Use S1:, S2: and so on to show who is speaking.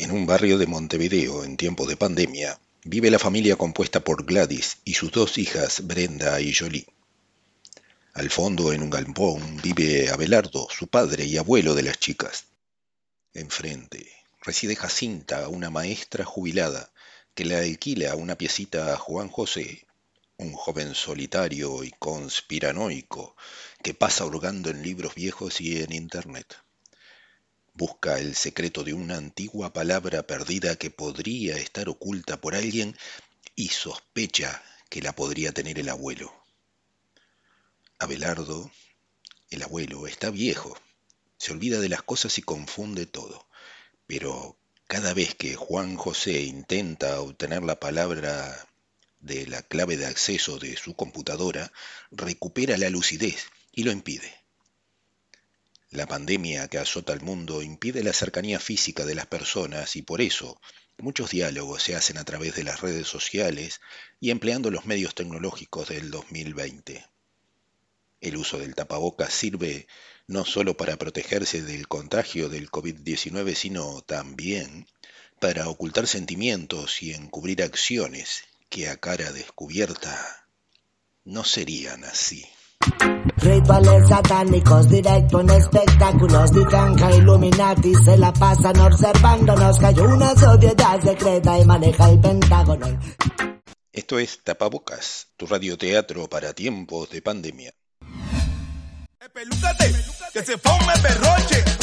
S1: En un barrio de Montevideo, en tiempo de pandemia, vive la familia compuesta por Gladys y sus dos hijas, Brenda y Jolie. Al fondo, en un galpón, vive Abelardo, su padre y abuelo de las chicas. Enfrente, reside Jacinta, una maestra jubilada, que le alquila una piecita a Juan José, un joven solitario y conspiranoico que pasa hurgando en libros viejos y en Internet. Busca el secreto de una antigua palabra perdida que podría estar oculta por alguien y sospecha que la podría tener el abuelo. Abelardo, el abuelo, está viejo, se olvida de las cosas y confunde todo, pero cada vez que Juan José intenta obtener la palabra de la clave de acceso de su computadora, recupera la lucidez y lo impide. La pandemia que azota al mundo impide la cercanía física de las personas y por eso muchos diálogos se hacen a través de las redes sociales y empleando los medios tecnológicos del 2020. El uso del tapabocas sirve no solo para protegerse del contagio del COVID-19, sino también para ocultar sentimientos y encubrir acciones que a cara descubierta no serían así.
S2: Rituales satánicos, directo en espectáculos, Dicanja Illuminati se la pasan observándonos. Cayó una sociedad secreta y maneja el Pentágono.
S1: Esto es Tapabocas, tu radioteatro para tiempos de pandemia.
S3: Pelúcate, que se forme perroche.